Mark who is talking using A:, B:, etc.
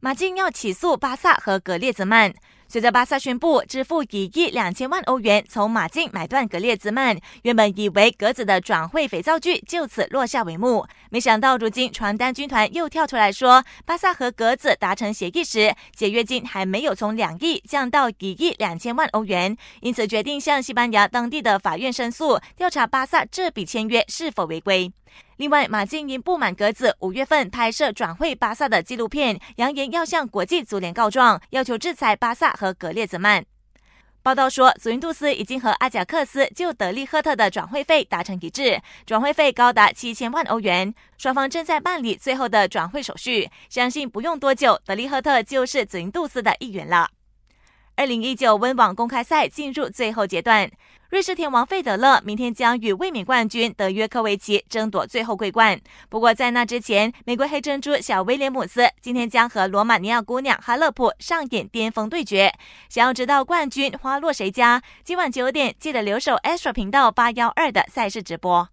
A: 马竞要起诉巴萨和格列兹曼。随着巴萨宣布支付一亿两千万欧元从马竞买断格列兹曼，原本以为格子的转会肥皂剧就此落下帷幕，没想到如今传单军团又跳出来说，巴萨和格子达成协议时，解约金还没有从两亿降到一亿两千万欧元，因此决定向西班牙当地的法院申诉，调查巴萨这笔签约是否违规。另外，马竞因不满格子五月份拍摄转会巴萨的纪录片，扬言要向国际足联告状，要求制裁巴萨和格列兹曼。报道说，祖云杜斯已经和阿贾克斯就德利赫特的转会费达成一致，转会费高达七千万欧元，双方正在办理最后的转会手续，相信不用多久，德利赫特就是祖云杜斯的一员了。二零一九温网公开赛进入最后阶段，瑞士天王费德勒明天将与卫冕冠军德约科维奇争夺最后桂冠。不过在那之前，美国黑珍珠小威廉姆斯今天将和罗马尼亚姑娘哈勒普上演巅峰对决。想要知道冠军花落谁家？今晚九点记得留守 Astro 频道八幺二的赛事直播。